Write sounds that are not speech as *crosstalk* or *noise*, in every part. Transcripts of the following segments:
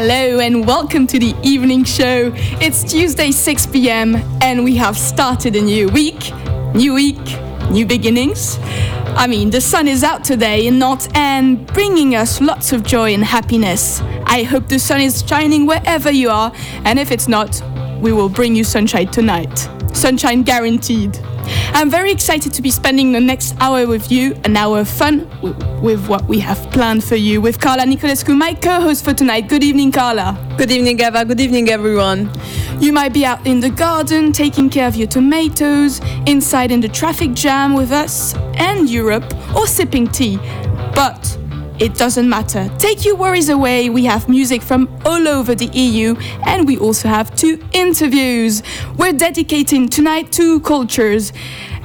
Hello and welcome to the evening show. It's Tuesday 6 pm and we have started a new week. New week, new beginnings. I mean, the sun is out today and not and bringing us lots of joy and happiness. I hope the sun is shining wherever you are, and if it's not, we will bring you sunshine tonight. Sunshine guaranteed. I'm very excited to be spending the next hour with you, an hour of fun with what we have planned for you with Carla Nicolescu, my co host for tonight. Good evening, Carla. Good evening, Eva. Good evening, everyone. You might be out in the garden taking care of your tomatoes, inside in the traffic jam with us and Europe, or sipping tea. But it doesn't matter. Take your worries away. We have music from all over the EU and we also have two interviews. We're dedicating tonight to cultures.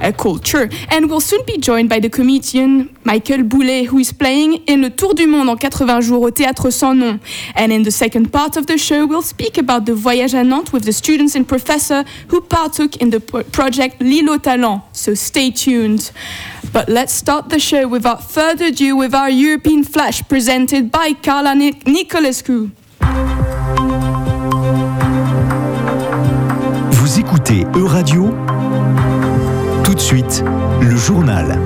A culture. And we'll soon be joined by the comedian Michael Boulet, who is playing in Le Tour du Monde en 80 jours au Théâtre Sans Nom. And in the second part of the show, we'll speak about the Voyage à Nantes with the students and professor who partook in the project Lilo Talent. So stay tuned. But let's start the show without further ado with our European Flash presented by Carla Nicolescu. Vous écoutez Euradio Tout de suite, le journal.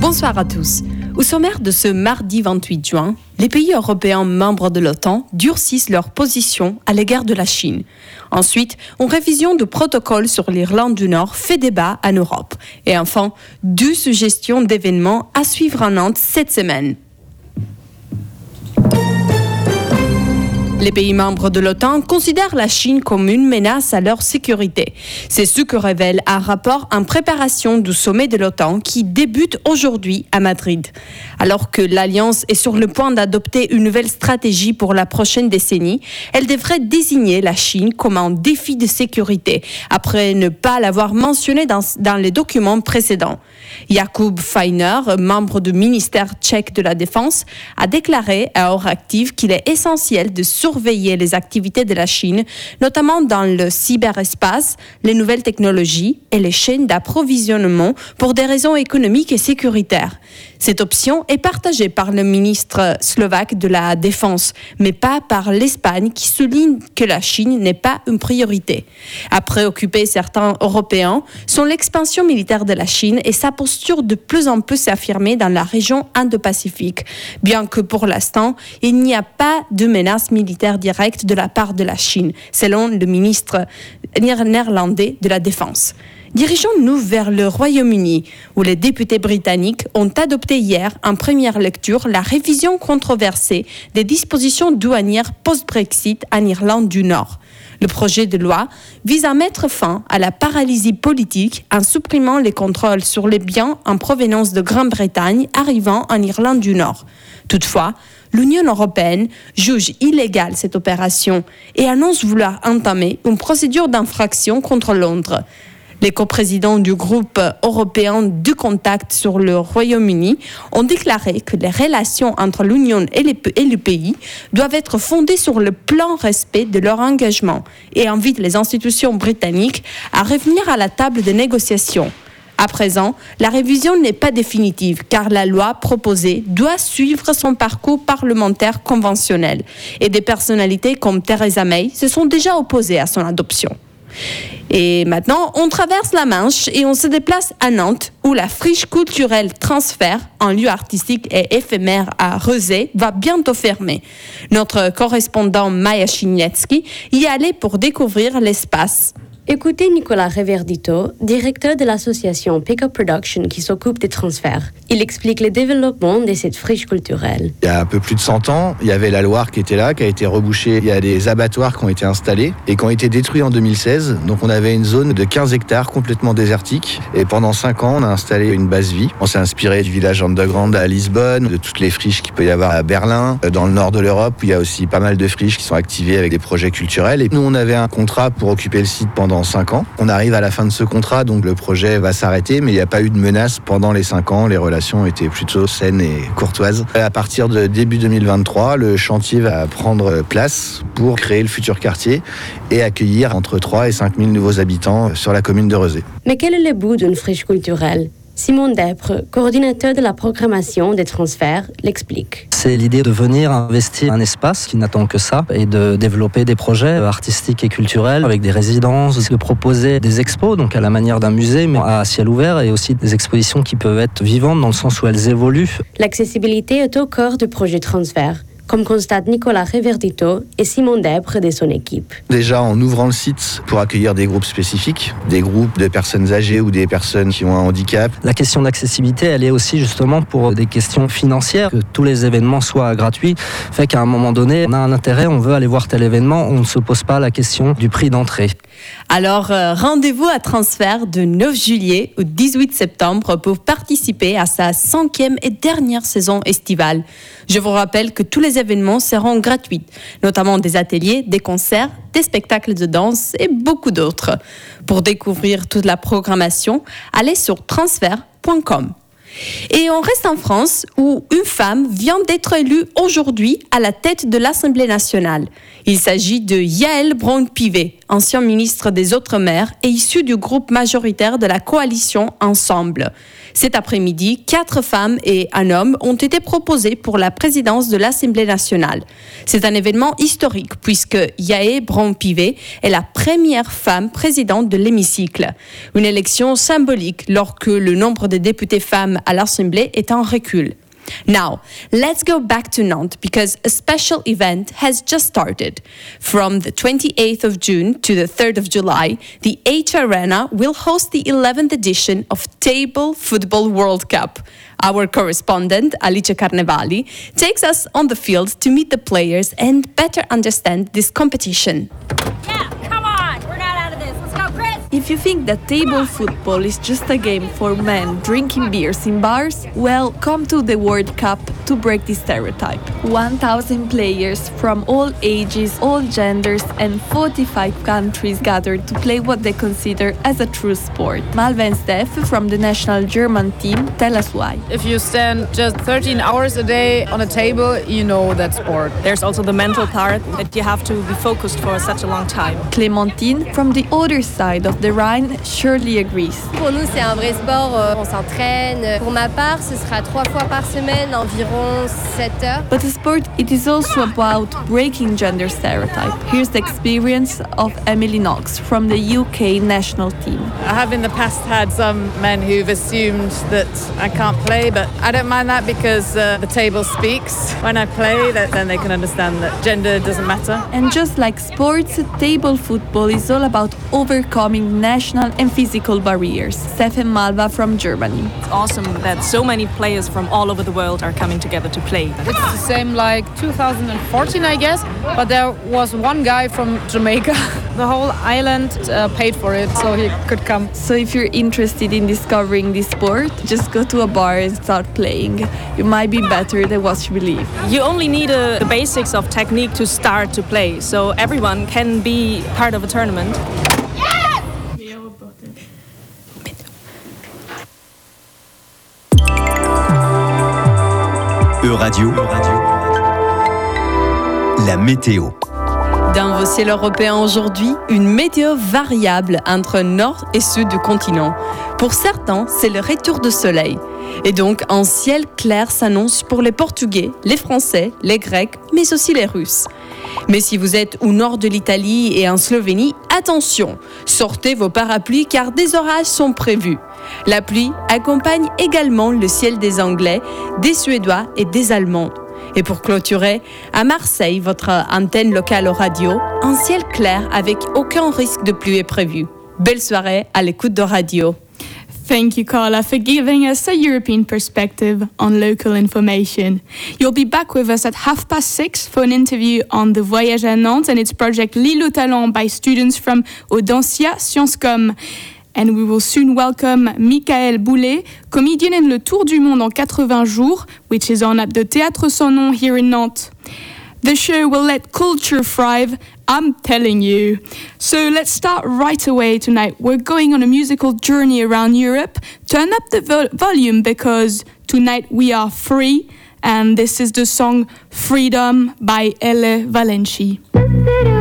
Bonsoir à tous. Au sommaire de ce mardi 28 juin, les pays européens membres de l'OTAN durcissent leur position à l'égard de la Chine. Ensuite, une révision du protocole sur l'Irlande du Nord fait débat en Europe. Et enfin, deux suggestions d'événements à suivre en Nantes cette semaine. Les pays membres de l'OTAN considèrent la Chine comme une menace à leur sécurité. C'est ce que révèle un rapport en préparation du sommet de l'OTAN qui débute aujourd'hui à Madrid. Alors que l'Alliance est sur le point d'adopter une nouvelle stratégie pour la prochaine décennie, elle devrait désigner la Chine comme un défi de sécurité après ne pas l'avoir mentionné dans, dans les documents précédents. Jakub Feiner, membre du ministère tchèque de la Défense, a déclaré à Active qu'il est essentiel de surveiller les activités de la Chine, notamment dans le cyberespace, les nouvelles technologies et les chaînes d'approvisionnement pour des raisons économiques et sécuritaires. Cette option est partagée par le ministre slovaque de la Défense, mais pas par l'Espagne qui souligne que la Chine n'est pas une priorité. À préoccuper certains Européens sont l'expansion militaire de la Chine et sa posture de plus en plus affirmée dans la région Indo-Pacifique, bien que pour l'instant, il n'y a pas de menace militaire directe de la part de la Chine, selon le ministre néerlandais de la Défense. Dirigeons-nous vers le Royaume-Uni, où les députés britanniques ont adopté hier en première lecture la révision controversée des dispositions douanières post-Brexit en Irlande du Nord. Le projet de loi vise à mettre fin à la paralysie politique en supprimant les contrôles sur les biens en provenance de Grande-Bretagne arrivant en Irlande du Nord. Toutefois, l'Union européenne juge illégale cette opération et annonce vouloir entamer une procédure d'infraction contre Londres. Les coprésidents du groupe européen du contact sur le Royaume-Uni ont déclaré que les relations entre l'Union et, le pays doivent être fondées sur le plein respect de leur engagement et invitent les institutions britanniques à revenir à la table de négociation. À présent, la révision n'est pas définitive car la loi proposée doit suivre son parcours parlementaire conventionnel et des personnalités comme Theresa May se sont déjà opposées à son adoption. Et maintenant, on traverse la Manche et on se déplace à Nantes, où la friche culturelle Transfert, un lieu artistique et éphémère à Rezé, va bientôt fermer. Notre correspondant Maya Chinietsky y allait pour découvrir l'espace. Écoutez Nicolas Reverdito, directeur de l'association Pickup Production qui s'occupe des transferts. Il explique le développement de cette friche culturelle. Il y a un peu plus de 100 ans, il y avait la Loire qui était là, qui a été rebouchée. Il y a des abattoirs qui ont été installés et qui ont été détruits en 2016. Donc on avait une zone de 15 hectares complètement désertique. Et pendant 5 ans, on a installé une base vie. On s'est inspiré du village underground à Lisbonne, de toutes les friches qu'il peut y avoir à Berlin, dans le nord de l'Europe, il y a aussi pas mal de friches qui sont activées avec des projets culturels. Et nous, on avait un contrat pour occuper le site pendant 5 ans. On arrive à la fin de ce contrat, donc le projet va s'arrêter, mais il n'y a pas eu de menace pendant les 5 ans. Les relations étaient plutôt saines et courtoises. À partir de début 2023, le chantier va prendre place pour créer le futur quartier et accueillir entre 3 et 5 000 nouveaux habitants sur la commune de Rezé. Mais quel est le bout d'une friche culturelle? Simon Depre, coordinateur de la programmation des transferts, l'explique. C'est l'idée de venir investir un espace qui n'attend que ça et de développer des projets artistiques et culturels avec des résidences, de proposer des expos, donc à la manière d'un musée, mais à ciel ouvert et aussi des expositions qui peuvent être vivantes dans le sens où elles évoluent. L'accessibilité est au cœur du projet transfert comme constate Nicolas Reverdito et Simon Debre de son équipe. Déjà en ouvrant le site pour accueillir des groupes spécifiques, des groupes de personnes âgées ou des personnes qui ont un handicap. La question d'accessibilité, elle est aussi justement pour des questions financières, que tous les événements soient gratuits, fait qu'à un moment donné, on a un intérêt, on veut aller voir tel événement, on ne se pose pas la question du prix d'entrée. Alors, euh, rendez-vous à transfert de 9 juillet au 18 septembre pour participer à sa cinquième et dernière saison estivale. Je vous rappelle que tous les événements seront gratuits, notamment des ateliers, des concerts, des spectacles de danse et beaucoup d'autres. Pour découvrir toute la programmation, allez sur transfert.com. Et on reste en France où une femme vient d'être élue aujourd'hui à la tête de l'Assemblée nationale. Il s'agit de Yael Braun-Pivet, ancien ministre des Outre-mer et issu du groupe majoritaire de la coalition Ensemble. Cet après-midi, quatre femmes et un homme ont été proposés pour la présidence de l'Assemblée nationale. C'est un événement historique puisque Yaé Braun-Pivet est la première femme présidente de l'hémicycle. Une élection symbolique lorsque le nombre de députés femmes à l'Assemblée est en recul. Now, let's go back to Nantes because a special event has just started. From the 28th of June to the 3rd of July, the H Arena will host the 11th edition of Table Football World Cup. Our correspondent, Alice Carnevali, takes us on the field to meet the players and better understand this competition. Yeah, If you think that table football is just a game for men drinking beers in bars, well, come to the World Cup to break this stereotype. 1,000 players from all ages, all genders, and 45 countries gathered to play what they consider as a true sport. Malva and Steph from the national German team tell us why. If you stand just 13 hours a day on a table, you know that sport. There's also the mental part that you have to be focused for such a long time. Clémentine from the other side of the Rhine surely agrees. Pour nous, c'est un vrai sport, euh, on s'entraîne. Pour ma part, ce sera trois fois par semaine, environ 7 heures. But the sport, it is also about breaking gender stereotype. Here's the experience of Emily Knox from the UK national team. I have in the past had some men who've assumed that I can't play, but I don't mind that because uh, the table speaks. When I play, that, then they can understand that gender doesn't matter. And just like sports, table football is all about overcoming national and physical barriers. Stefan Malva from Germany. It's awesome that so many players from all over the world are coming together to play. It's the same like 2014, I guess, but there was one guy from Jamaica. *laughs* The whole island uh, paid for it, so he could come. So if you're interested in discovering this sport, just go to a bar and start playing. You might be better than what you believe. You only need uh, the basics of technique to start to play, so everyone can be part of a tournament. Euradio, la météo. Dans vos ciels européens aujourd'hui, une météo variable entre nord et sud du continent. Pour certains, c'est le retour de soleil. Et donc, un ciel clair s'annonce pour les Portugais, les Français, les Grecs, mais aussi les Russes. Mais si vous êtes au nord de l'Italie et en Slovénie, attention, sortez vos parapluies car des orages sont prévus. La pluie accompagne également le ciel des Anglais, des Suédois et des Allemands. Et pour clôturer, à Marseille, votre antenne locale au radio, un ciel clair avec aucun risque de pluie est prévu. Belle soirée à l'écoute de radio. Thank you, Carla, for giving us a European perspective on local information. You'll be back with us at half past six for an interview on the Voyage à Nantes and its project L'île au talent by students from Audencia Sciences Com. And we will soon welcome Michael Boulet, comedian in Le Tour du Monde en 80 jours, which is on at the Théâtre Sans Nom here in Nantes. The show will let culture thrive, I'm telling you. So let's start right away tonight. We're going on a musical journey around Europe. Turn up the vo- volume because tonight we are free, and this is the song Freedom by Elle Valenci.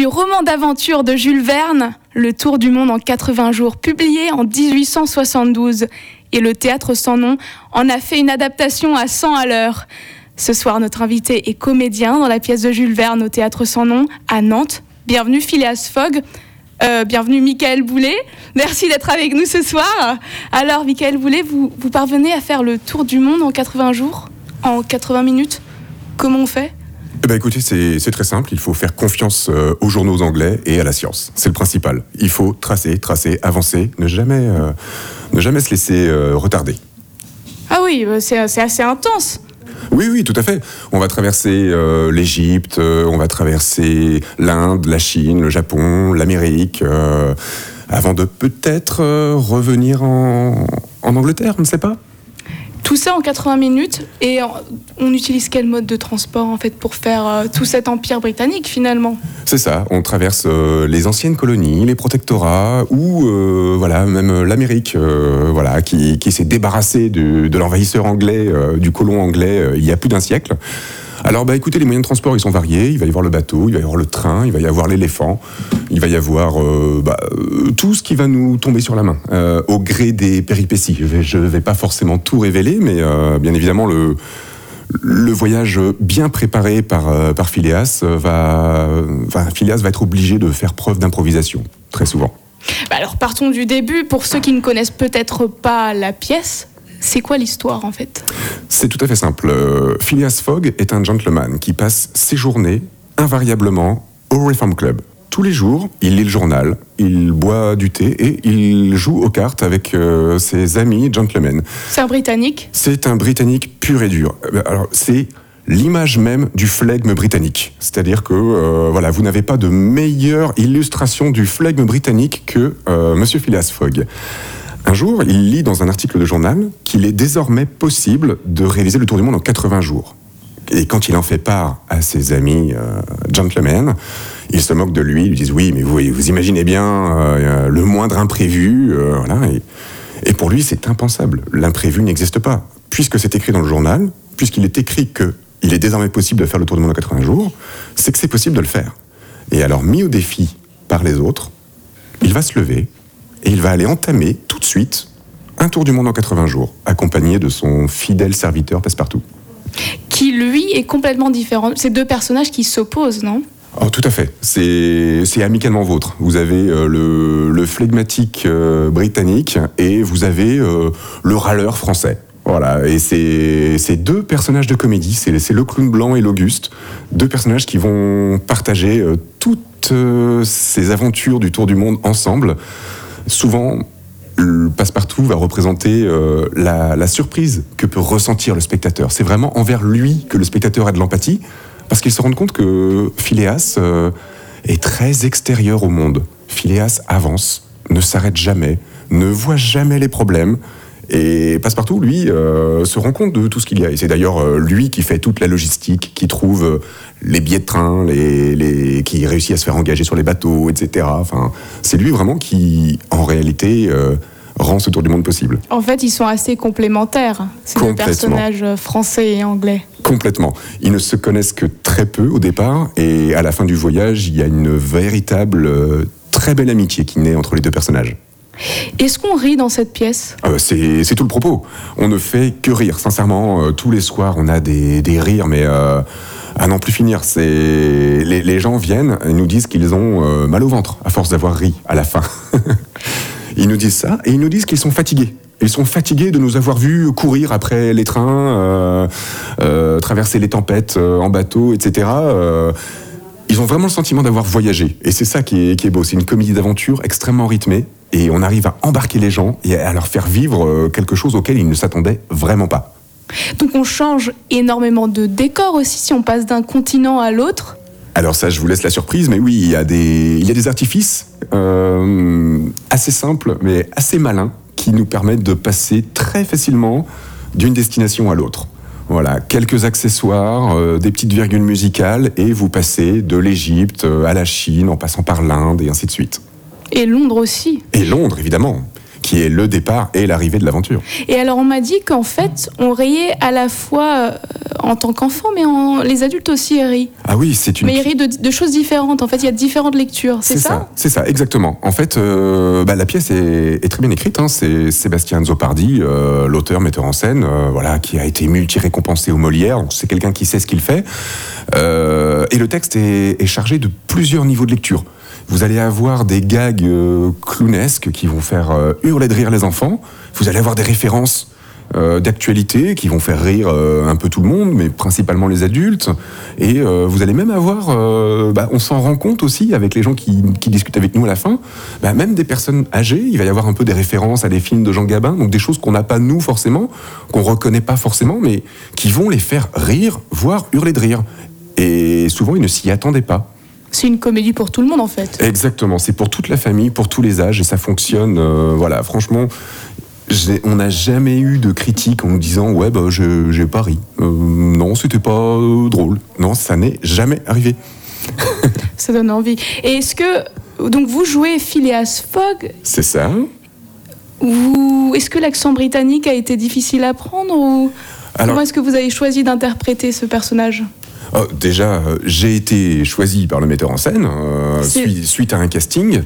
Du roman d'aventure de Jules Verne, Le Tour du monde en 80 jours, publié en 1872. Et le théâtre sans nom en a fait une adaptation à 100 à l'heure. Ce soir, notre invité est comédien dans la pièce de Jules Verne au théâtre sans nom à Nantes. Bienvenue Phileas Fogg. Euh, bienvenue Michael Boulet. Merci d'être avec nous ce soir. Alors Michael Boulet, vous, vous parvenez à faire le tour du monde en 80 jours En 80 minutes? Comment on fait? Eh ben écoutez, c'est très simple. Il faut faire confiance euh, aux journaux anglais et à la science. C'est le principal. Il faut tracer, tracer, avancer, ne jamais, euh, ne jamais se laisser euh, retarder. Ah oui, euh, c'est assez intense. Oui, oui, tout à fait. On va traverser l'Égypte, on va traverser l'Inde, la Chine, le Japon, l'Amérique, avant de peut-être revenir en, en Angleterre, on ne sait pas. Tout ça en 80 minutes. Et on utilise quel mode de transport en fait pour faire euh, tout cet empire britannique finalement? C'est ça, on traverse euh, les anciennes colonies, les protectorats, ou euh, voilà, même l'Amérique, voilà, qui, s'est débarrassée de, l'envahisseur anglais, du colon anglais, il y a plus d'un siècle. Alors, bah, écoutez, les moyens de transport, ils sont variés. Il va y avoir le bateau, il va y avoir le train, il va y avoir l'éléphant, il va y avoir euh, bah, euh, tout ce qui va nous tomber sur la main, euh, au gré des péripéties. Je ne vais, pas forcément tout révéler, mais bien évidemment, le, voyage bien préparé par, par Phileas va, Phileas va être obligé de faire preuve d'improvisation, très souvent. Bah Alors partons du début. Pour ceux qui ne connaissent peut-être pas la pièce, c'est quoi l'histoire en fait? C'est tout à fait simple. Euh, Phileas Fogg est un gentleman qui passe ses journées invariablement au Reform Club. Tous les jours, il lit le journal, il boit du thé et il joue aux cartes avec euh, ses amis gentlemen. C'est un Britannique? C'est un Britannique pur et dur. Euh, Alors, c'est l'image même du flegme britannique. C'est-à-dire que euh, voilà, vous n'avez pas de meilleure illustration du flegme britannique que euh, Monsieur Phileas Fogg. Un jour, il lit dans un article de journal qu'il est désormais possible de réaliser le tour du monde en 80 jours. Et quand il en fait part à ses amis euh, gentlemen, ils se moquent de lui, ils lui disent oui, mais vous, imaginez bien euh, le moindre imprévu, euh. Et, et pour lui, c'est impensable. L'imprévu n'existe pas. Puisque c'est écrit dans le journal, puisqu'il est écrit que il est désormais possible de faire le tour du monde en 80 jours, c'est que c'est possible de le faire. Et alors, mis au défi par les autres, il va se lever et il va aller entamer tout de suite un tour du monde en 80 jours, accompagné de son fidèle serviteur Passepartout. Qui lui est complètement différent. C'est deux personnages qui s'opposent, non? Oh, tout à fait. C'est amicalement vôtre. Vous avez euh, le, le flegmatique euh, britannique et vous avez euh, le râleur français. Voilà, et c'est deux personnages de comédie, c'est c'est le clown blanc et l'Auguste, deux personnages qui vont partager toutes ces aventures du tour du monde ensemble. Souvent, le passe-partout va représenter euh, la, surprise que peut ressentir le spectateur. C'est vraiment envers lui que le spectateur a de l'empathie, parce qu'il se rend compte que Phileas euh, est très extérieur au monde. Phileas avance, ne s'arrête jamais, ne voit jamais les problèmes. Et Passepartout, lui, euh, se rend compte de tout ce qu'il y a. Et c'est d'ailleurs lui qui fait toute la logistique, qui trouve les billets de train, qui réussit à se faire engager sur les bateaux, etc. Enfin, c'est lui vraiment qui, en réalité, rend ce tour du monde possible. En fait, ils sont assez complémentaires, ces deux personnages euh, français et anglais. Complètement. Ils ne se connaissent que très peu au départ, et à la fin du voyage, il y a une véritable, euh, très belle amitié qui naît entre les deux personnages. Est-ce qu'on rit dans cette pièce? Euh, c'est tout le propos. On ne fait que rire. Sincèrement, euh, tous les soirs, on a des, des rires, mais euh, à n'en plus finir. Les, les gens viennent et nous disent qu'ils ont mal au ventre à force d'avoir ri à la fin. *laughs* ils nous disent ça et ils nous disent qu'ils sont fatigués. Ils sont fatigués de nous avoir vus courir après les trains, euh, euh, traverser les tempêtes euh, en bateau, etc. Ils ont vraiment le sentiment d'avoir voyagé. Et c'est ça qui est, qui est beau. C'est une comédie d'aventure extrêmement rythmée. Et on arrive à embarquer les gens et à leur faire vivre quelque chose auquel ils ne s'attendaient vraiment pas. Donc on change énormément de décors aussi si on passe d'un continent à l'autre. Alors ça, je vous laisse la surprise, mais oui, il y a des, il y a des artifices euh, assez simples, mais assez malins, qui nous permettent de passer très facilement d'une destination à l'autre. Voilà, quelques accessoires, euh, des petites virgules musicales, et vous passez de l'Égypte euh, à la Chine, en passant par l'Inde, et ainsi de suite. Et Londres aussi. Et Londres, évidemment, qui est le départ et l'arrivée de l'aventure. Et alors on m'a dit qu'en fait, on riait à la fois euh, en tant qu'enfant, mais en- les adultes aussi rient. Ah oui, c'est une... Mais ils rient de, de choses différentes. En fait, il y a différentes lectures. C'est ça, C'est ça, exactement. En fait, euh, bah, la pièce est, est très bien écrite. hein. C'est Sébastien Zopardi, euh, l'auteur, metteur en scène, euh, voilà, qui a été multi-récompensé au Molière. Donc, C'est quelqu'un qui sait ce qu'il fait. Et le texte est, est chargé de plusieurs niveaux de lecture. Vous allez avoir des gags euh, clownesques qui vont faire euh, hurler de rire les enfants. Vous allez avoir des références euh, d'actualité qui vont faire rire euh, un peu tout le monde, mais principalement les adultes. Et vous allez même avoir, bah, on s'en rend compte aussi avec les gens qui, qui discutent avec nous à la fin, bah, même des personnes âgées, il va y avoir un peu des références à des films de Jean Gabin, donc des choses qu'on n'a pas nous forcément, qu'on reconnaît pas forcément, mais qui vont les faire rire, voire hurler de rire. Et souvent, ils ne s'y attendaient pas. C'est une comédie pour tout le monde en fait. Exactement, c'est pour toute la famille, pour tous les âges, et ça fonctionne. euh, voilà, franchement, on n'a jamais eu de critique en nous disant ouais bah j'ai pas ri. Euh, non, c'était pas euh, drôle. Non, ça n'est jamais arrivé. *laughs* Ça donne envie. Et est-ce que donc vous jouez Phileas Fogg? C'est ça. ou est-ce que l'accent britannique a été difficile à prendre ou Alors- comment est-ce que vous avez choisi d'interpréter ce personnage? Oh, déjà, euh, j'ai été choisi par le metteur en scène euh, suite à un casting.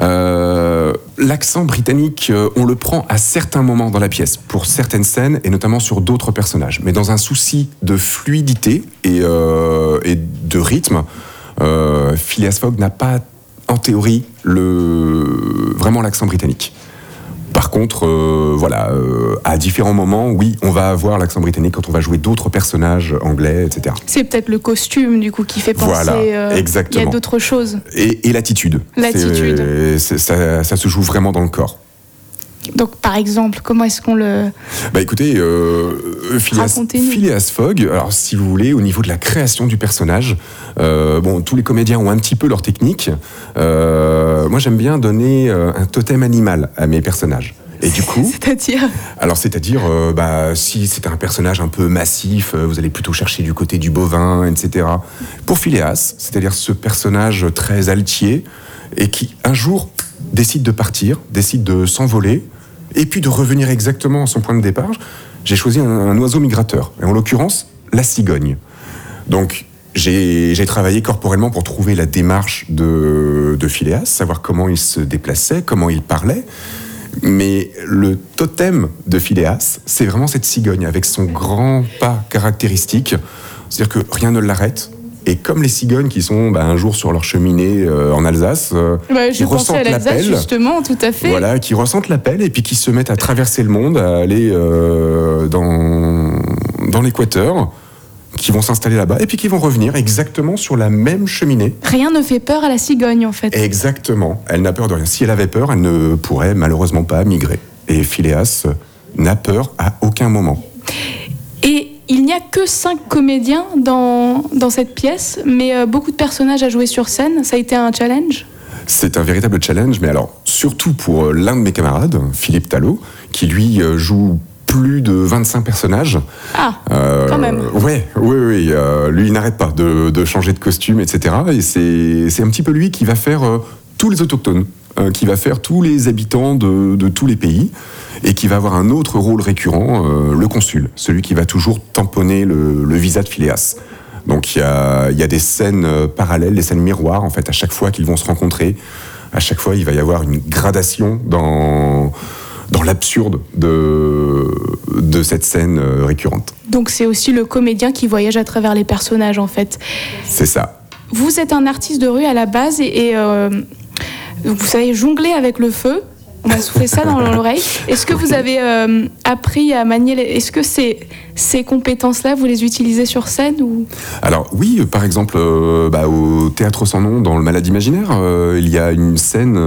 Euh, L'accent britannique, on le prend à certains moments dans la pièce, pour certaines scènes et notamment sur d'autres personnages. Mais dans un souci de fluidité et, et de rythme, Phileas Fogg n'a pas, en théorie, le, vraiment l'accent britannique. Par contre, euh, voilà, euh, à différents moments, oui, on va avoir l'accent britannique quand on va jouer d'autres personnages anglais, etc. C'est peut-être le costume du coup qui fait penser. Voilà, euh, exactement. Il y a d'autres choses. Et, et l'attitude. L'attitude. Ça, ça se joue vraiment dans le corps. Donc par exemple, comment est-ce qu'on le Bah écoutez, euh, Phileas, Fogg, alors si vous voulez, au niveau de la création du personnage, euh, bon, tous les comédiens ont un petit peu leur technique. Euh, moi, j'aime bien donner euh, un totem animal à mes personnages. Et du coup, C'est-à-dire alors c'est-à-dire, euh, bah, si c'est un personnage un peu massif, euh, vous allez plutôt chercher du côté du bovin, etc. Pour Phileas, c'est-à-dire ce personnage très altier et qui un jour décide de partir, décide de s'envoler et puis de revenir exactement à son point de départ. J'ai choisi un, oiseau migrateur, et en l'occurrence la cigogne. Donc j'ai j'ai travaillé corporellement pour trouver la démarche de, de Phileas, savoir comment il se déplaçait, comment il parlait. Mais le totem de Phileas, c'est vraiment cette cigogne avec son grand pas caractéristique. C'est-à-dire que rien ne l'arrête. Et comme les cigognes qui sont bah, un jour sur leur cheminée euh, en Alsace, euh, Ouais, qui ressentent l'appel, justement, tout à fait. voilà, qui ressentent l'appel et puis qui se mettent à traverser le monde, à aller euh, dans, dans l'équateur, qui vont s'installer là-bas et puis qui vont revenir exactement sur la même cheminée. Rien ne fait peur à la cigogne en fait. Exactement. Elle n'a peur de rien. Si elle avait peur, elle ne pourrait malheureusement pas migrer. Et Phileas n'a peur à aucun moment. Et il n'y a que cinq comédiens dans, dans cette pièce, mais euh, beaucoup de personnages à jouer sur scène. Ça a été un challenge? C'est un véritable challenge, mais alors surtout pour euh, l'un de mes camarades, Philippe Talot, qui lui euh, joue plus de 25 personnages. Ah, Euh, Quand même. Ouais, oui, oui. euh, lui, il n'arrête pas de, de changer de costume, etc. Et c'est c'est un petit peu lui qui va faire euh, tous les autochtones, euh, qui va faire tous les habitants de, de tous les pays, et qui va avoir un autre rôle récurrent, euh, le consul, celui qui va toujours tamponner le, le visa de Phileas. Donc il y a, il y a des scènes euh, parallèles, des scènes miroirs, en fait, à chaque fois qu'ils vont se rencontrer. À chaque fois, il va y avoir une gradation dans, dans l'absurde de, de cette scène récurrente. donc c'est aussi le comédien qui voyage à travers les personnages en fait. C'est ça. Vous êtes un artiste de rue à la base et, et, euh, vous savez jongler avec le feu. On m'a soufflé ça dans l'oreille. Est-ce que vous avez euh, appris à manier les... Est-ce que ces, ces compétences-là, vous les utilisez sur scène ou... Alors oui, euh, par exemple, euh, bah, au Théâtre sans nom, dans Le Malade imaginaire, il y a une scène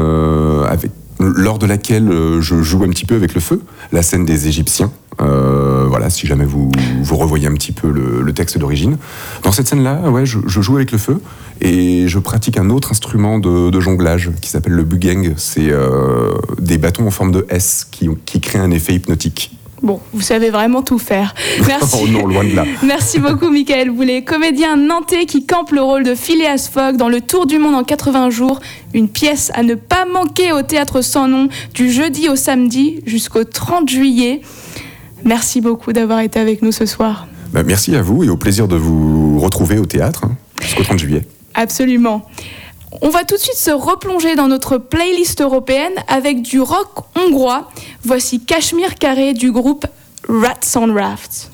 avec, lors de laquelle euh, je joue un petit peu avec le feu, la scène des Égyptiens. Euh, voilà, si jamais vous, vous revoyez un petit peu le, texte d'origine. Dans cette scène-là, ouais, je, joue avec le feu et je pratique un autre instrument de, de jonglage qui s'appelle le bugeng. C'est euh, des bâtons en forme de S qui, qui créent un effet hypnotique. Bon, vous savez vraiment tout faire. *laughs* Merci. Oh non, loin de là. *laughs* Merci beaucoup, Michael Boulet, comédien nantais qui campe le rôle de Phileas Fogg dans Le Tour du Monde en 80 jours, une pièce à ne pas manquer au théâtre sans nom du jeudi au samedi jusqu'au 30 juillet. Merci beaucoup d'avoir été avec nous ce soir. Bah, merci à vous et au plaisir de vous retrouver au théâtre hein, jusqu'au 30 juillet. Absolument. On va tout de suite se replonger dans notre playlist européenne avec du rock hongrois. Voici Cachemire Carré du groupe Rats on Rafts.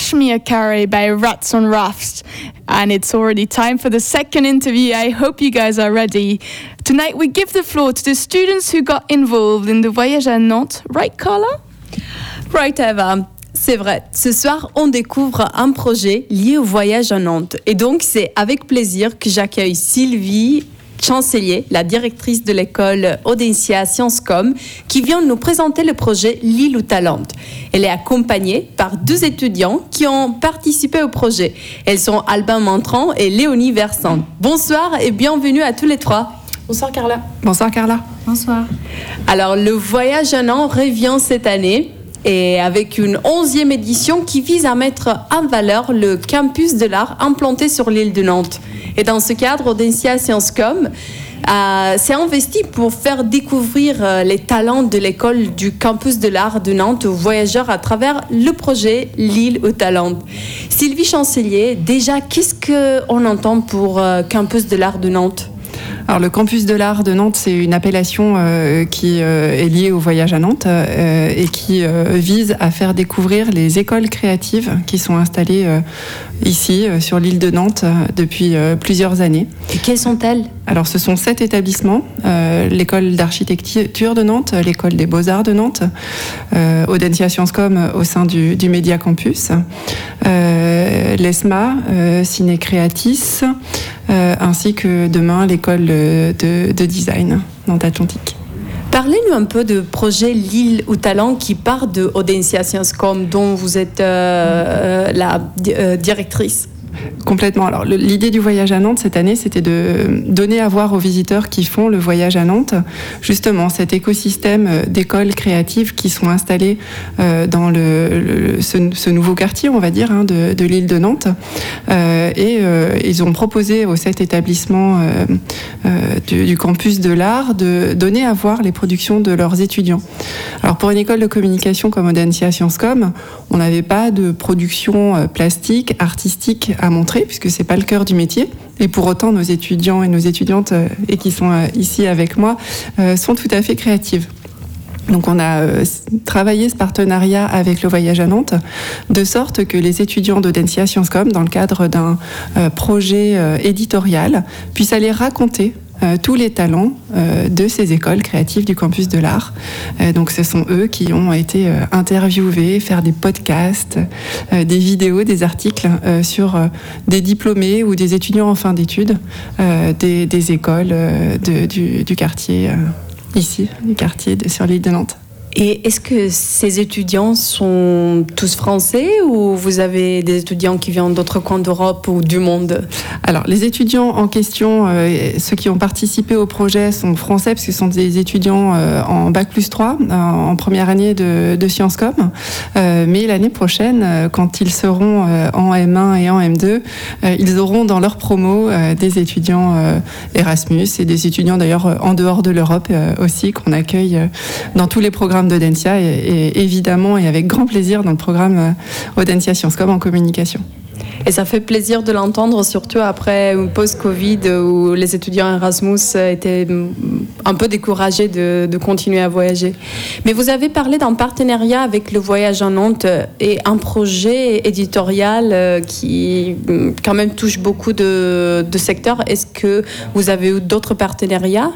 Kashmir Carry by Rats on Rafts. And it's already time for the second interview. I hope you guys are ready. Tonight we give the floor to the students who got involved in the voyage à Nantes. Right, Carla? Right, Eva. C'est vrai. Ce soir, on découvre un projet lié au voyage à Nantes. Et donc, c'est avec plaisir que j'accueille Sylvie Chancelier, la directrice de l'école Audencia Sciences Com, qui vient nous présenter le projet L'île au talent. Elle est accompagnée par deux étudiants qui ont participé au projet. Elles sont Albin Montran et Léonie Versant. Bonsoir et bienvenue à tous les trois. Bonsoir, Carla. Bonsoir Carla. Bonsoir. Alors, le voyage à Nantes revient cette année et avec une onzième édition qui vise à mettre en valeur le campus de l'art implanté sur l'île de Nantes. Et dans ce cadre, Audencia Sciences Com euh, s'est investi pour faire découvrir euh, les talents de l'école du campus de l'art de Nantes aux voyageurs à travers le projet L'île aux talents. Sylvie Chancelier, déjà, qu'est-ce qu'on entend pour euh, campus de l'art de Nantes? Alors, le campus de l'art de Nantes, c'est une appellation euh, qui euh, est liée au voyage à Nantes euh, et qui vise à faire découvrir les écoles créatives qui sont installées ici, sur l'île de Nantes, depuis plusieurs années. Et quelles sont-elles? Alors, ce sont sept établissements l'école d'architecture de Nantes, l'école des beaux-arts de Nantes, Audencia Sciences Com au sein du, du Média Campus, l'ESMA, Ciné Creatis, ainsi que demain l'école euh, de, de design Nantes Atlantique. Parlez-nous un peu de projet L'île aux talents qui part de Audencia Sciences Com, dont vous êtes euh, euh, la di- euh, directrice. Complètement. Alors, l'idée du voyage à Nantes cette année, c'était de donner à voir aux visiteurs qui font le voyage à Nantes, justement, cet écosystème euh, d'écoles créatives qui sont installées euh, dans ce, nouveau quartier, on va dire, hein, de, l'île de Nantes. Euh, et ils ont proposé aux sept établissements du, campus de l'art de donner à voir les productions de leurs étudiants. Alors, pour une école de communication comme Audencia Sciences Com, on n'avait pas de production plastique, artistique à montrer, puisque c'est pas le cœur du métier. Et pour autant, nos étudiants et nos étudiantes, euh, et qui sont euh, ici avec moi, euh, sont tout à fait créatives. Donc on a travaillé ce partenariat avec le voyage à Nantes, de sorte que les étudiants d'Audencia Sciences Com, dans le cadre d'un projet éditorial, puissent aller raconter euh, tous les talents euh, de ces écoles créatives du campus de l'art. Euh, donc ce sont eux qui ont été euh, interviewés, faire des podcasts, euh, des vidéos, des articles sur des diplômés ou des étudiants en fin d'études des, écoles du, quartier, ici, du quartier de- sur l'île de Nantes. Et est-ce que ces étudiants sont tous français ou vous avez des étudiants qui viennent d'autres coins d'Europe ou du monde Alors, les étudiants en question, euh, ceux qui ont participé au projet sont français, parce que ce sont des étudiants euh, en Bac plus 3, euh, en première année de, Sciences Com. Mais l'année prochaine, quand ils seront en M1 et en M2, euh, ils auront dans leur promo des étudiants Erasmus et des étudiants d'ailleurs en dehors de l'Europe aussi, qu'on accueille dans tous les programmes d'Audencia et, et évidemment et avec grand plaisir dans le programme euh, Audencia Sciences Com en communication. Et ça fait plaisir de l'entendre, surtout après une post-Covid où les étudiants Erasmus étaient un peu découragés de, de continuer à voyager. Mais vous avez parlé d'un partenariat avec le Voyage en Nantes et un projet éditorial euh, qui mm, quand même touche beaucoup de, de secteurs. Est-ce que vous avez eu d'autres partenariats?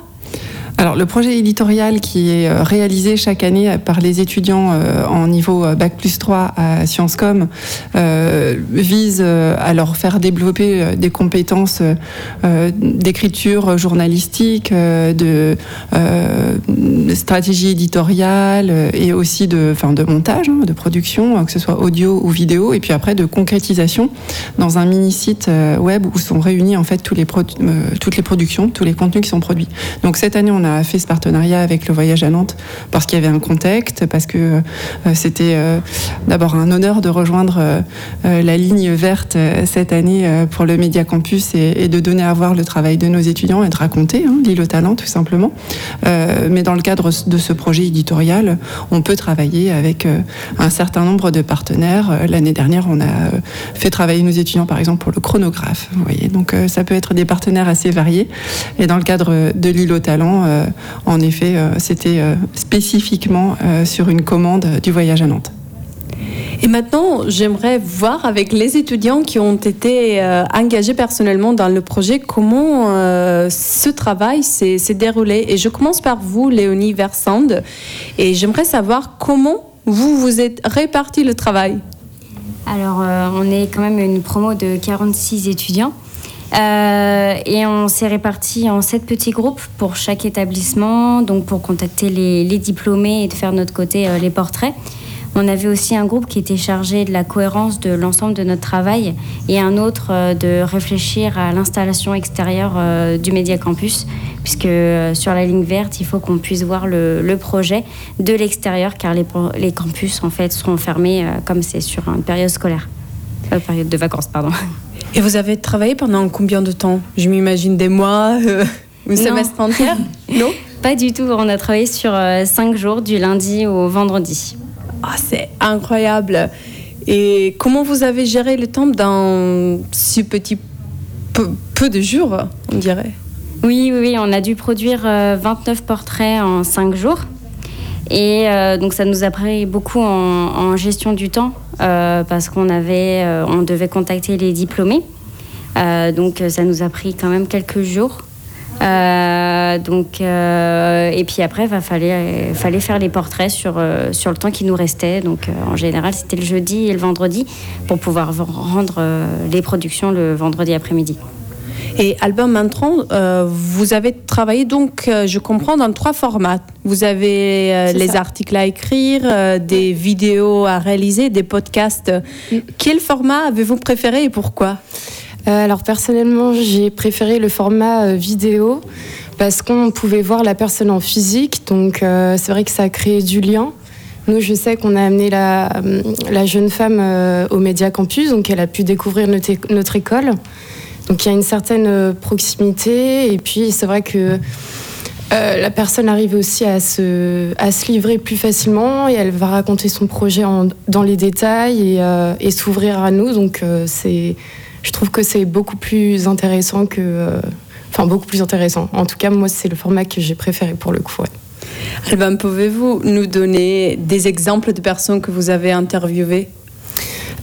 Alors, le projet éditorial qui est euh, réalisé chaque année par les étudiants euh, en niveau euh, Bac plus 3 à Sciences Com euh, vise euh, à leur faire développer euh, des compétences euh, euh, d'écriture journalistique, euh, de, euh, stratégie éditoriale euh, et aussi de, enfin, de montage, hein, de production, euh, que ce soit audio ou vidéo, et puis après de concrétisation dans un mini-site euh, web où sont réunis en fait euh, toutes les productions, tous les contenus qui sont produits. Donc cette année, on a fait ce partenariat avec le Voyage à Nantes parce qu'il y avait un contexte, parce que euh, c'était euh, d'abord un honneur de rejoindre euh, la ligne verte cette année pour le Média Campus et, de donner à voir le travail de nos étudiants et de raconter hein, l'île au talent tout simplement. Mais dans le cadre de ce projet éditorial, on peut travailler avec un certain nombre de partenaires. L'année dernière, on a fait travailler nos étudiants par exemple pour le chronographe. Vous voyez, donc ça peut être des partenaires assez variés. Et dans le cadre de l'île au talent, en effet, euh, c'était euh, spécifiquement euh, sur une commande du voyage à Nantes. Et maintenant, j'aimerais voir avec les étudiants qui ont été euh, engagés personnellement dans le projet comment euh, ce travail s'est s'est déroulé. Et je commence par vous, Léonie Versand. Et j'aimerais savoir comment vous vous êtes réparti le travail. Alors, euh, on est quand même une promo de 46 étudiants. Euh, et on s'est répartis en sept petits groupes pour chaque établissement, donc pour contacter les, diplômés et de faire de notre côté euh, les portraits. On avait aussi un groupe qui était chargé de la cohérence de l'ensemble de notre travail et un autre euh, de réfléchir à l'installation extérieure du Média Campus, puisque sur la ligne verte, il faut qu'on puisse voir le, projet de l'extérieur, car les, les campus en fait seront fermés comme c'est sur une période scolaire, période de vacances, pardon. *laughs* Et vous avez travaillé pendant combien de temps? Je m'imagine des mois. euh. Une semestre entière Non? Pas du tout. On a travaillé sur euh, cinq jours, du lundi au vendredi. Ah, c'est incroyable. Et comment vous avez géré le temps dans ce petit peu, peu de jours, on dirait? Oui, oui, oui, on a dû produire euh, 29 portraits en 5 jours. Et euh, donc ça nous a pris beaucoup en, en gestion du temps euh, parce qu'on avait, euh, on devait contacter les diplômés. Euh, donc euh, ça nous a pris quand même quelques jours. Euh, donc euh, et puis après, il fallait, fallait faire les portraits sur euh, sur le temps qui nous restait. Donc euh, en général, c'était le jeudi et le vendredi pour pouvoir rendre euh, les productions le vendredi après-midi. Et Albin Mantron, euh, vous avez travaillé donc, euh, je comprends, dans trois formats. Vous avez euh, les ça. articles à écrire, des vidéos à réaliser, des podcasts. Quel format avez-vous préféré et pourquoi alors personnellement, j'ai préféré le format vidéo parce qu'on pouvait voir la personne en physique. Donc c'est vrai que ça a créé du lien. Nous, je sais qu'on a amené la, la jeune femme euh, au Média Campus, donc elle a pu découvrir notre école. Donc il y a une certaine euh, proximité. Et puis c'est vrai que euh, la personne arrive aussi à se, à se livrer plus facilement et elle va raconter son projet dans les détails et, euh, et s'ouvrir à nous. Donc je trouve que c'est beaucoup plus intéressant que, enfin beaucoup plus intéressant. En tout cas, moi c'est le format que j'ai préféré pour le coup. ouais. Pouvez-vous nous donner des exemples de personnes que vous avez interviewées?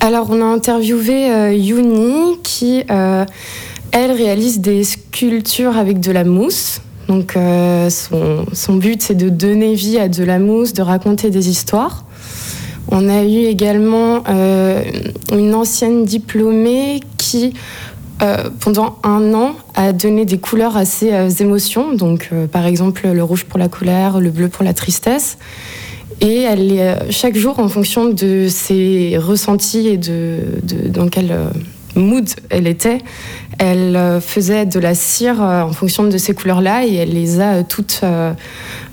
Alors, on a interviewé euh, Yuni qui, euh, elle, réalise des sculptures avec de la mousse. Donc, euh, son, son but, c'est de donner vie à de la mousse, de raconter des histoires. On a eu également euh, une ancienne diplômée qui, pendant un an, a donné des couleurs à ses émotions. Donc, par exemple, le rouge pour la colère, le bleu pour la tristesse. Et euh, chaque jour, en fonction de ses ressentis et de, dans quel euh, mood elle était, elle euh, faisait de la cire en fonction de ces couleurs-là et elle les a toutes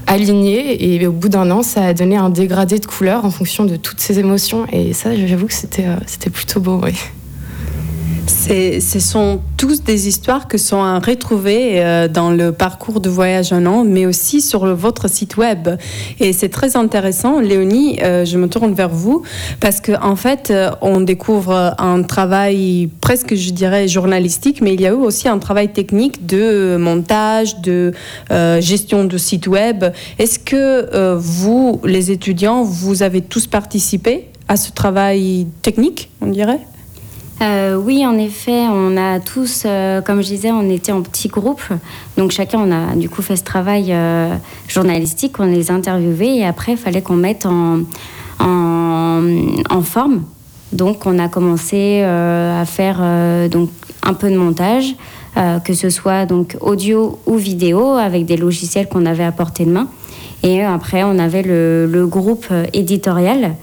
alignées. Et au bout d'un an, ça a donné un dégradé de couleurs en fonction de toutes ses émotions. Et ça, j'avoue que c'était plutôt beau, oui. Ce sont tous des histoires que sont à retrouver euh, dans le parcours de voyage en an, mais aussi sur votre site web. Et c'est très intéressant. Léonie, euh, je me tourne vers vous parce qu'en en fait, euh, on découvre un travail presque, je dirais, journalistique, mais il y a eu aussi un travail technique de montage, de gestion de site web. Est-ce que vous, les étudiants, vous avez tous participé à ce travail technique, on dirait? Euh, oui, en effet, on a tous, euh, comme je disais, on était en petits groupes. Donc chacun, on a du coup fait ce travail euh, journalistique, on les a interviewés et après, il fallait qu'on mette en, en, en forme. Donc on a commencé à faire donc, un peu de montage, que ce soit donc audio ou vidéo, avec des logiciels qu'on avait à portée de main. Et après, on avait le, le groupe éditorial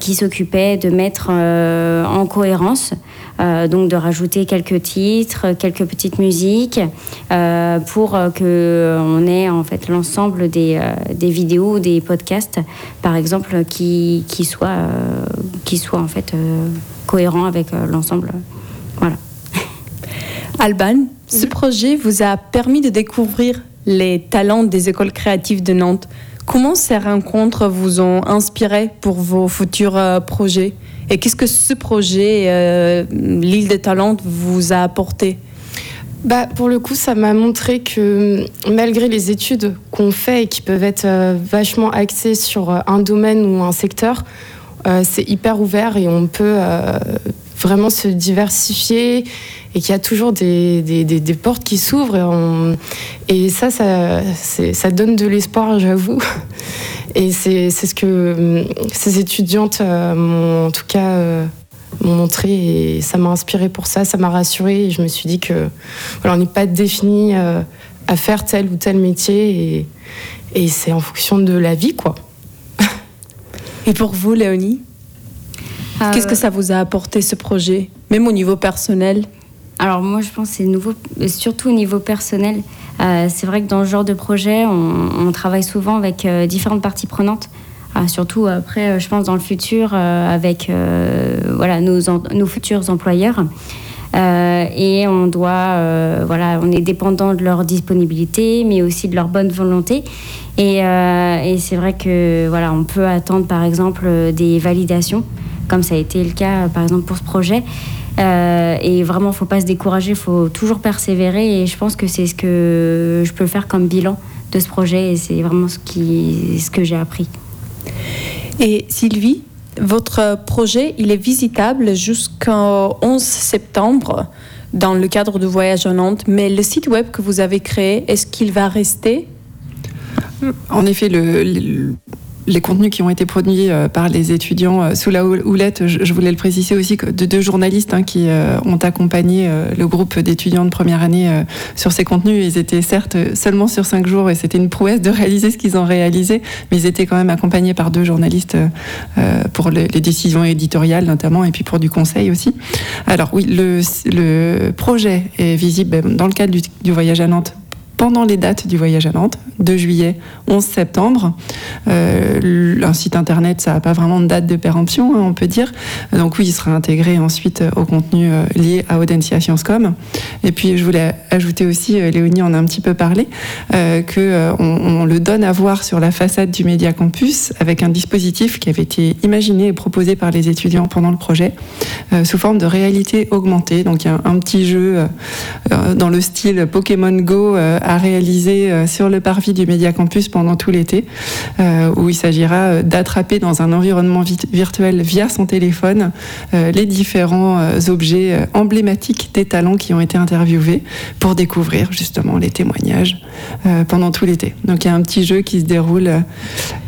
qui s'occupait de mettre euh, en cohérence, euh, donc de rajouter quelques titres, quelques petites musiques, euh, pour euh, que on ait en fait l'ensemble des, euh, des vidéos, des podcasts, par exemple, qui, qui soient euh, qui soient en fait euh, cohérents avec euh, l'ensemble. Voilà. *laughs* Alban, ce projet vous a permis de découvrir les talents des écoles créatives de Nantes. Comment ces rencontres vous ont inspiré pour vos futurs euh, projets? Et qu'est-ce que ce projet, euh, l'île des talents, vous a apporté? Bah, pour le coup, ça m'a montré que hum, malgré les études qu'on fait et qui peuvent être euh, vachement axées sur un domaine ou un secteur, c'est hyper ouvert et on peut vraiment se diversifier et qu'il y a toujours des, des- des- portes qui s'ouvrent. Et, ça, ça, ça donne de l'espoir, j'avoue. Et c'est ce que ces étudiantes euh, m'ont en tout cas euh, m'ont montré et ça m'a inspiré pour ça, ça m'a rassuré et je me suis dit que voilà, on n'est pas défini euh, à faire tel ou tel métier et, et c'est en fonction de la vie quoi. Et pour vous, Léonie? Euh, Qu'est-ce que ça vous a apporté ce projet, même au niveau personnel? Alors moi, je pense que c'est nouveau, surtout au niveau personnel. Euh, c'est vrai que dans ce genre de projet, on, on travaille souvent avec euh, différentes parties prenantes. Ah, surtout après, euh, je pense dans le futur, avec voilà, nos, futurs employeurs. Et on doit, voilà, on est dépendant de leur disponibilité, mais aussi de leur bonne volonté. Et, et c'est vrai que voilà, on peut attendre par exemple des validations, comme ça a été le cas par exemple pour ce projet. Euh, et vraiment, faut pas se décourager, faut toujours persévérer. Et je pense que c'est ce que je peux faire comme bilan de ce projet. Et c'est vraiment ce, qui, ce que j'ai appris. Et Sylvie, votre projet, il est visitable jusqu'au 11 septembre dans le cadre du voyage en Nantes. Mais le site web que vous avez créé, est-ce qu'il va rester? En effet, le, le- les contenus qui ont été produits euh, par les étudiants euh, sous la houl- houlette, je, voulais le préciser aussi, de deux journalistes hein, qui euh, ont accompagné le groupe d'étudiants de première année sur ces contenus. Ils étaient certes seulement sur cinq jours et c'était une prouesse de réaliser ce qu'ils ont réalisé, mais ils étaient quand même accompagnés par deux journalistes pour le- les décisions éditoriales notamment et puis pour du conseil aussi. Alors oui, le, projet est visible dans le cadre du voyage à Nantes pendant les dates du voyage à Nantes, 2 juillet, 11 septembre. Euh, un site internet, ça n'a pas vraiment de date de péremption, hein, on peut dire. Donc oui, il sera intégré ensuite euh, au contenu euh, lié à Audencia Sciencescom. Et puis je voulais ajouter aussi, Léonie en a un petit peu parlé, que on, on le donne à voir sur la façade du Média Campus avec un dispositif qui avait été imaginé et proposé par les étudiants pendant le projet sous forme de réalité augmentée. Donc il y a un, petit jeu dans le style Pokémon Go à réaliser euh, sur le parvis du Média Campus pendant tout l'été, euh, où il s'agira euh, d'attraper dans un environnement virtuel via son téléphone les différents objets emblématiques des talents qui ont été interviewés pour découvrir justement les témoignages pendant tout l'été. Donc il y a un petit jeu qui se déroule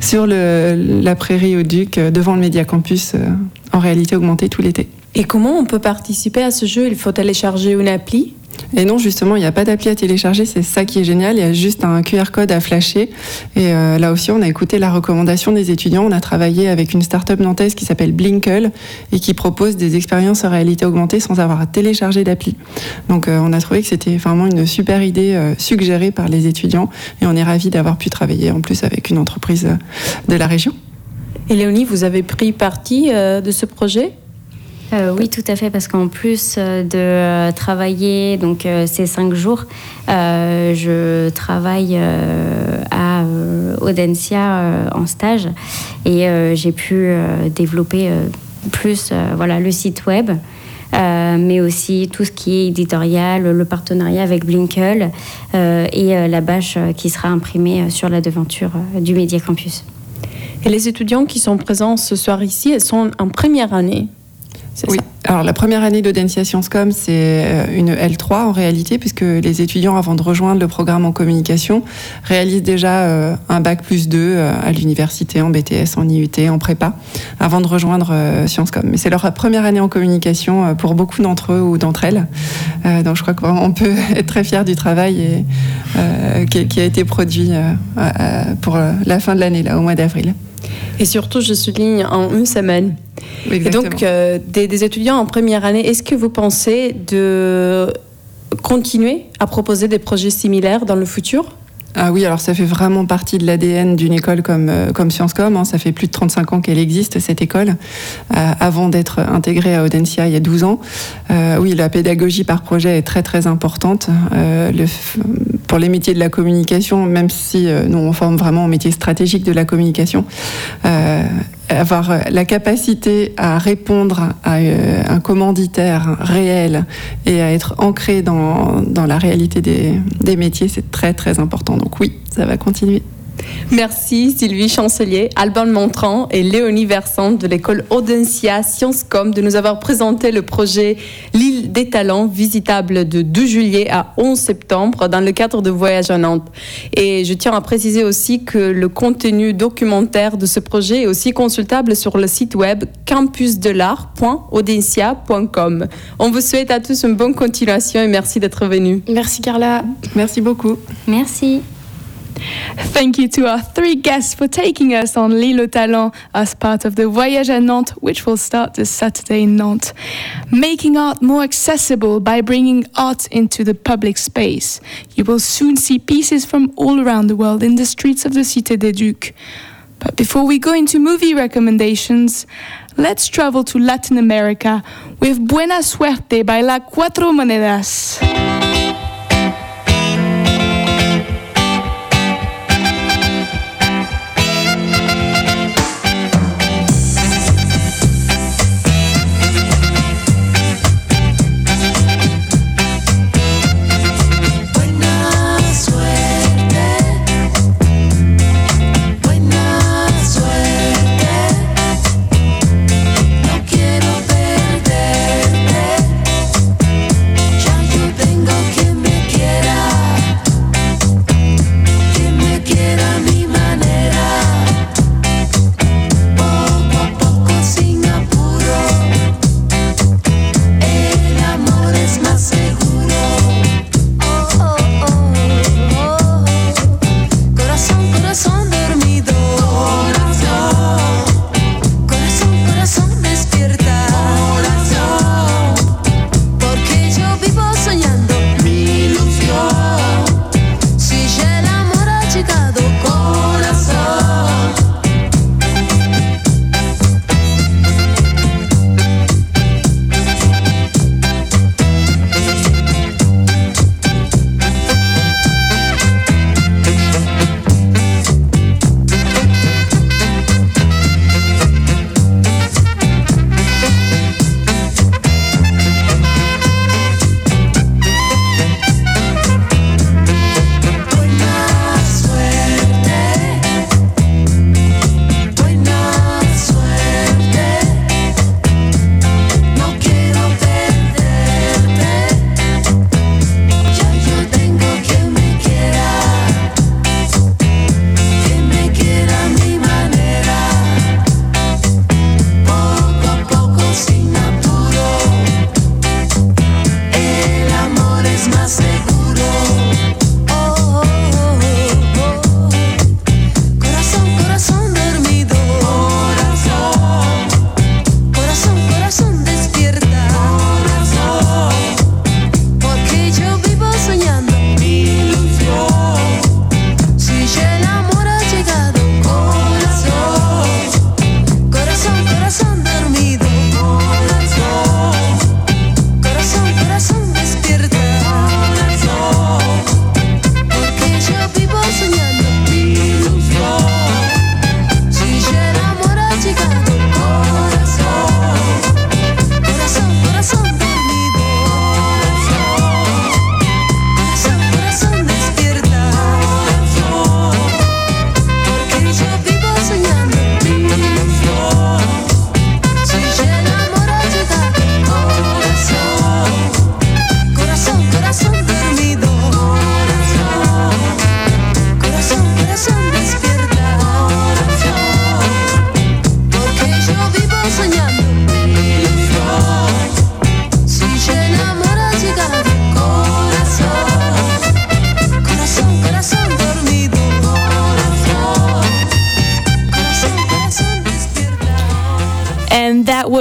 sur la prairie au Duc devant le Média Campus en réalité augmentée tout l'été. Et comment on peut participer à ce jeu? Il faut télécharger une appli? Et non, justement, il n'y a pas d'appli à télécharger, c'est ça qui est génial. Il y a juste un QR code à flasher. Et euh, là aussi, on a écouté la recommandation des étudiants. On a travaillé avec une start-up nantaise qui s'appelle Blinkle et qui propose des expériences en réalité augmentée sans avoir à télécharger d'appli. Donc, euh, on a trouvé que c'était vraiment une super idée euh, suggérée par les étudiants. Et on est ravis d'avoir pu travailler en plus avec une entreprise de la région. Et Léonie, vous avez pris partie de ce projet? Euh, oui, tout à fait, parce qu'en plus euh, de euh, travailler donc ces cinq jours, je travaille à Audencia en stage et j'ai pu développer plus voilà le site web. mais aussi tout ce qui est éditorial, le partenariat avec Blinkle euh, et la bâche qui sera imprimée sur la devanture du Média Campus. Et les étudiants qui sont présents ce soir ici, elles sont en première année. Oui. Alors la première année d'Audencia Sciencescom, c'est euh, une L3 en réalité, puisque les étudiants, avant de rejoindre le programme en communication, réalisent déjà euh, un bac plus 2 euh, à l'université, en BTS, en IUT, en prépa, avant de rejoindre euh, Sciencescom. Mais c'est leur première année en communication pour beaucoup d'entre eux ou d'entre elles. Donc je crois qu'on peut *laughs* être très fier du travail et, euh, qui, a été produit pour la fin de l'année, là, au mois d'avril. Et surtout, je souligne en une semaine. Et donc, euh, des, des étudiants en première année, est-ce que vous pensez de continuer à proposer des projets similaires dans le futur? Ah oui, alors ça fait vraiment partie de l'ADN d'une école comme, euh, comme Sciencescom. hein. Ça fait plus de 35 ans qu'elle existe, cette école, euh, avant d'être intégrée à Audencia il y a 12 ans. Euh, oui, la pédagogie par projet est très très importante. Pour les métiers de la communication, même si nous on forme vraiment au métier stratégique de la communication, avoir euh, la capacité à répondre à euh, un commanditaire réel et à être ancré dans, dans la réalité des, des métiers, c'est très très important. Donc oui, ça va continuer. Merci Sylvie Chancelier, Alban Montrand et Léonie Versant de l'école Audencia Sciencescom de nous avoir présenté le projet L'île des talents visitable de 2 juillet à 11 septembre dans le cadre de Voyage à Nantes. Et je tiens à préciser aussi que le contenu documentaire de ce projet est aussi consultable sur le site web campusdelart.audencia.com. On vous souhaite à tous une bonne continuation et merci d'être venus. Merci Carla. Merci beaucoup. Merci. Thank you to our three guests for taking us on L'Île aux Talents as part of the Voyage à Nantes, which will start this Saturday in Nantes. Making art more accessible by bringing art into the public space. You will soon see pieces from all around the world in the streets of the Cité des Ducs. But before we go into movie recommendations, let's travel to Latin America with Buena Suerte by La Cuatro Monedas.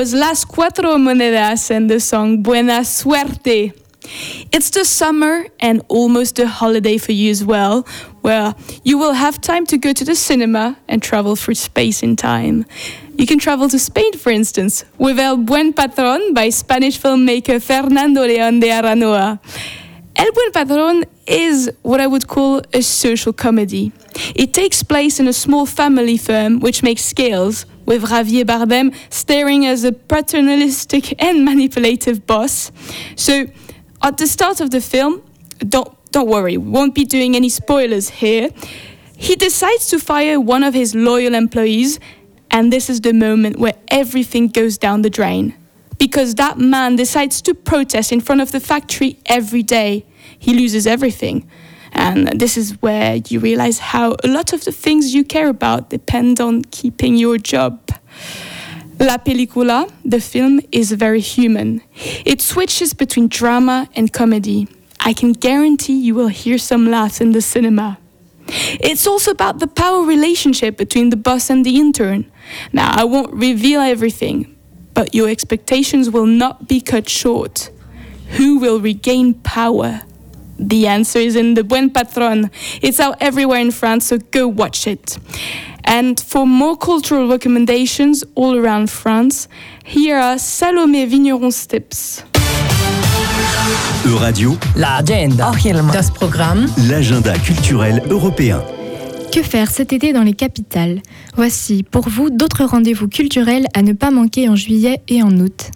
And was Las Cuatro Monedas and the song Buena Suerte. It's the summer and almost a holiday for you as well, where you will have time to go to the cinema and travel through space in time. You can travel to Spain, for instance, with El Buen Patron by Spanish filmmaker Fernando León de Aranoa. El Buen Patron is what I would call a social comedy. It takes place in a small family firm which makes scales, with Javier Bardem staring as a paternalistic and manipulative boss. So, at the start of the film, don't don't worry, won't be doing any spoilers here. He decides to fire one of his loyal employees, and this is the moment where everything goes down the drain. Because that man decides to protest in front of the factory every day. He loses everything. And this is where you realize how a lot of the things you care about depend on keeping your job. La Película, the film, is very human. It switches between drama and comedy. I can guarantee you will hear some laughs in the cinema. It's also about the power relationship between the boss and the intern. Now, I won't reveal everything, but your expectations will not be cut short. Who will regain power? The answer is in the Buen Patron. It's out everywhere in France, so go watch it. And for more cultural recommendations all around France, here are Salomé Vigneron's tips. Euradio, L'agenda. Das Programm. l'agenda culturel européen. Que faire cet été dans les capitales? Voici pour vous d'autres rendez-vous culturels à ne pas manquer en juillet et en août.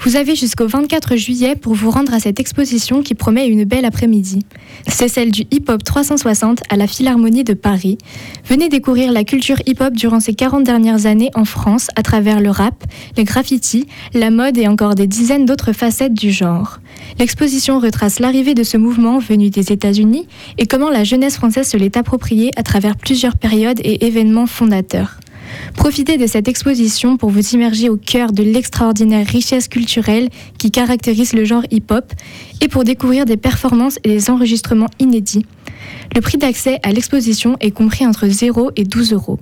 Vous avez jusqu'au 24 juillet pour vous rendre à cette exposition qui promet une belle après-midi. C'est celle du Hip Hop 360 à la Philharmonie de Paris. Venez découvrir la culture hip-hop durant ces 40 dernières années en France à travers le rap, les graffitis, la mode et encore des dizaines d'autres facettes du genre. L'exposition retrace l'arrivée de ce mouvement venu des États-Unis et comment la jeunesse française se l'est appropriée à travers plusieurs périodes et événements fondateurs. Profitez de cette exposition pour vous immerger au cœur de l'extraordinaire richesse culturelle qui caractérise le genre hip-hop et pour découvrir des performances et des enregistrements inédits. Le prix d'accès à l'exposition est compris entre 0 et 12 euros.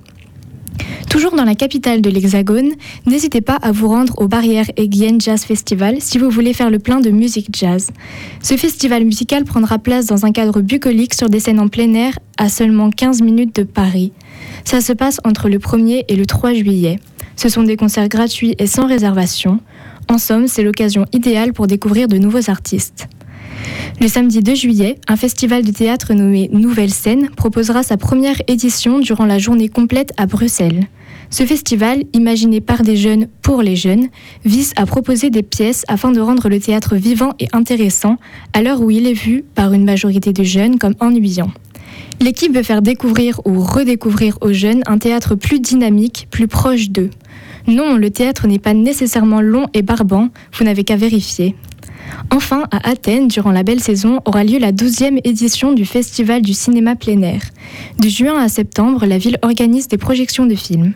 Toujours dans la capitale de l'Hexagone, n'hésitez pas à vous rendre au Barrières Aiguienne Jazz Festival si vous voulez faire le plein de musique jazz. Ce festival musical prendra place dans un cadre bucolique sur des scènes en plein air à seulement 15 minutes de Paris. Ça se passe entre le 1er et le 3 juillet. Ce sont des concerts gratuits et sans réservation. En somme, c'est l'occasion idéale pour découvrir de nouveaux artistes. Le samedi 2 juillet, un festival de théâtre nommé Nouvelle Scène proposera sa première édition durant la journée complète à Bruxelles. Ce festival, imaginé par des jeunes pour les jeunes, vise à proposer des pièces afin de rendre le théâtre vivant et intéressant à l'heure où il est vu par une majorité de jeunes comme ennuyant. L'équipe veut faire découvrir ou redécouvrir aux jeunes un théâtre plus dynamique, plus proche d'eux. Non, le théâtre n'est pas nécessairement long et barbant, vous n'avez qu'à vérifier. Enfin, à Athènes, durant la belle saison, aura lieu la 12e édition du Festival du cinéma plein air. De juin à septembre, la ville organise des projections de films.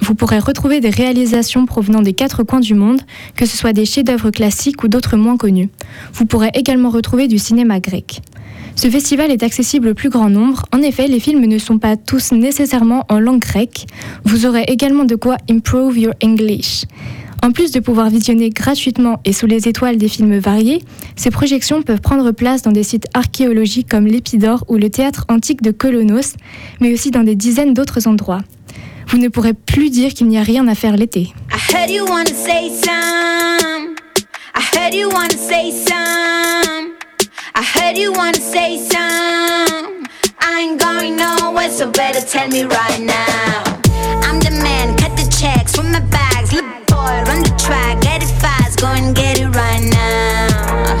Vous pourrez retrouver des réalisations provenant des quatre coins du monde, que ce soit des chefs-d'œuvre classiques ou d'autres moins connus. Vous pourrez également retrouver du cinéma grec. Ce festival est accessible au plus grand nombre. En effet, les films ne sont pas tous nécessairement en langue grecque. Vous aurez également de quoi improve your English. En plus de pouvoir visionner gratuitement et sous les étoiles des films variés, ces projections peuvent prendre place dans des sites archéologiques comme l'Épidore ou le théâtre antique de Colonos, mais aussi dans des dizaines d'autres endroits. Vous ne pourrez plus dire qu'il n'y a rien à faire l'été. Boy, run the track, get it fast, go and get it right now.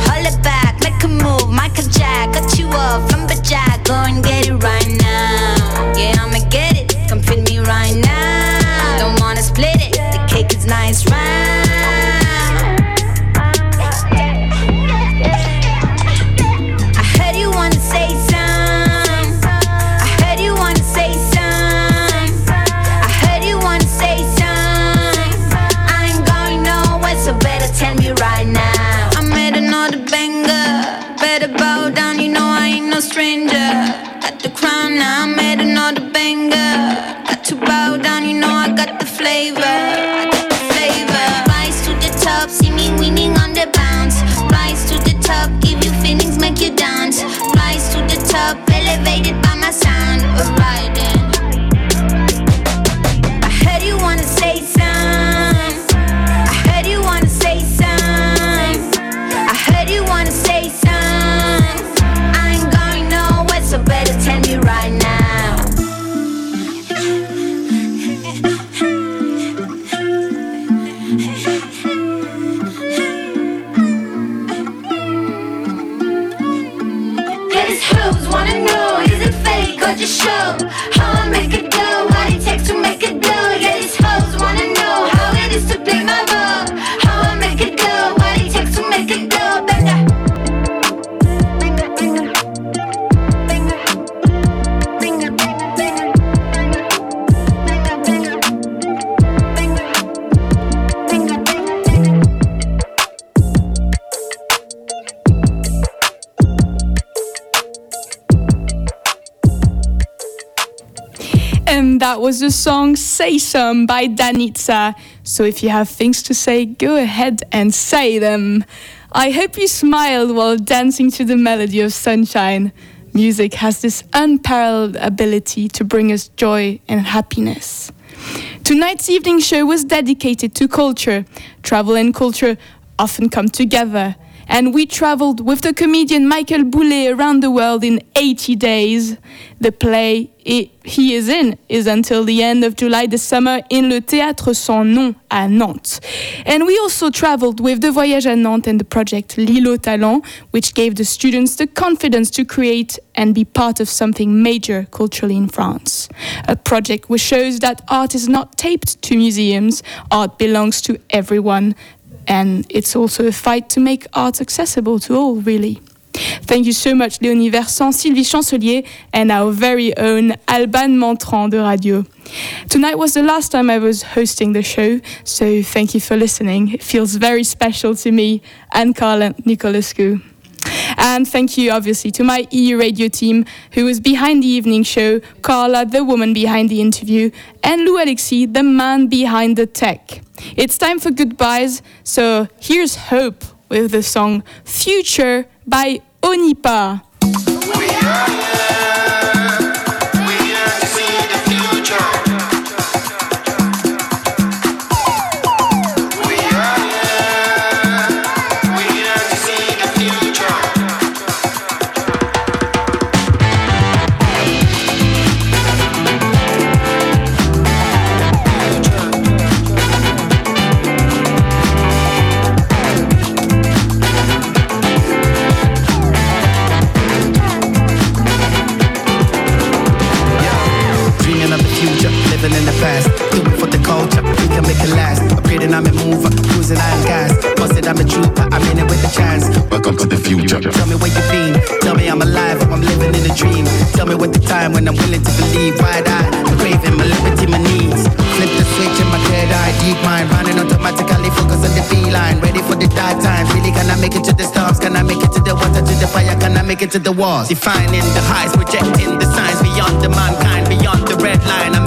Hold it back, make a move, Michael Jack, cut you off from the jack, go and get it right now. Say Some by Danica. So if you have things to say, go ahead and say them. I hope you smiled while dancing to the melody of Sunshine. Music has this unparalleled ability to bring us joy and happiness. Tonight's evening show was dedicated to culture. Travel and culture often come together. And we traveled with the comedian Michael Boulet around the world in 80 days. The play he is in is until the end of July this summer in Le Théâtre Sans Nom à Nantes. And we also traveled with the Voyage à Nantes and the project Lilo Talent, which gave the students the confidence to create and be part of something major culturally in France. A project which shows that art is not taped to museums, art belongs to everyone, and it's also a fight to make art accessible to all, really. Thank you so much, Léonie Versant, Sylvie Chancelier, and our very own Alban Montrand de Radio. Tonight was the last time I was hosting the show, so thank you for listening. It feels very special to me and Carl Nicolescu. And thank you, obviously, to my EU radio team who was behind the evening show, Carla, the woman behind the interview, and Lou Alexis, the man behind the tech. It's time for goodbyes, so here's hope with the song Future by Onipa. Oh, I'm a trooper, I'm in it with a chance. Welcome to the future. Tell me where you've been, tell me I'm alive, or I'm living in a dream. Tell me what the time when I'm willing to believe. Wide eye, I'm craving my liberty, my needs. Flip the switch in my third eye, deep mind. Running automatically, focus on the beeline. Ready for the dark times. Really, can I make it to the stars? Can I make it to the water, to the fire? Can I make it to the walls? Defining the highs, projecting the signs beyond the mankind, beyond the red line. I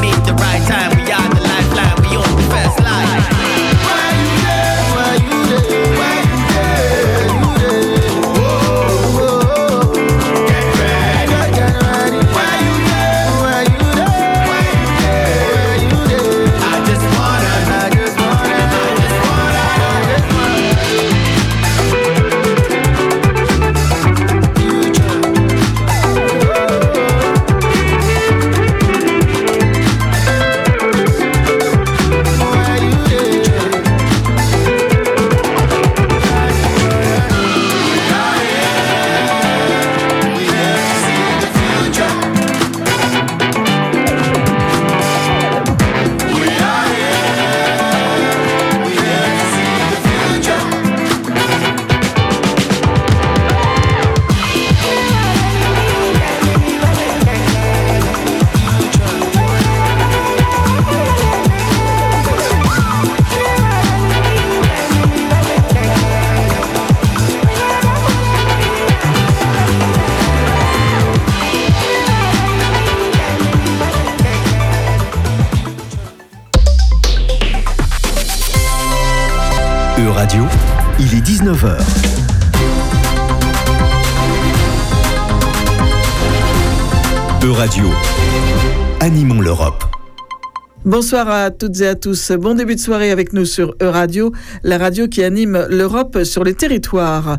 19h. E-Radio, animons l'Europe. Bonsoir à toutes et à tous. Bon début de soirée avec nous sur E-Radio, la radio qui anime l'Europe sur les territoires.